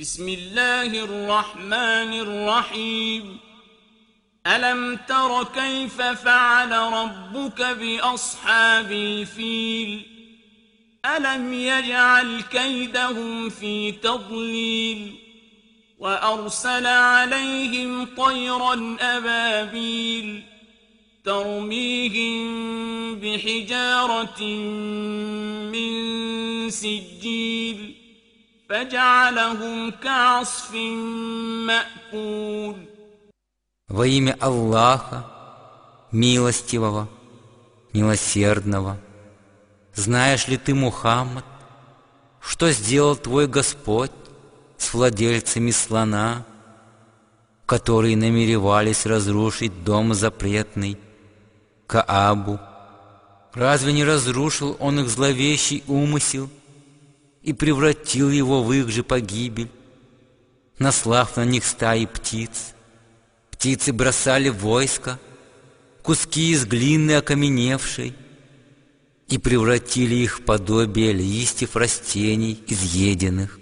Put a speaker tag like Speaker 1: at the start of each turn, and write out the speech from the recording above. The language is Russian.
Speaker 1: بسم الله الرحمن الرحيم. ألم تر كيف فعل ربك بأصحاب الفيل؟ ألم يجعل كيدهم في تضليل؟ وأرسل عليهم طيرا أبابيل ترميهم بحجارة من سجيل.
Speaker 2: Во имя Аллаха, милостивого, милосердного, знаешь ли ты, Мухаммад, что сделал твой Господь с владельцами слона, которые намеревались разрушить дом запретный, Каабу? Разве не разрушил он их зловещий умысел и превратил его в их же погибель, наслав на них стаи птиц? Птицы бросали войско куски из глины окаменевшей и превратили их в подобие листьев растений изъеденных.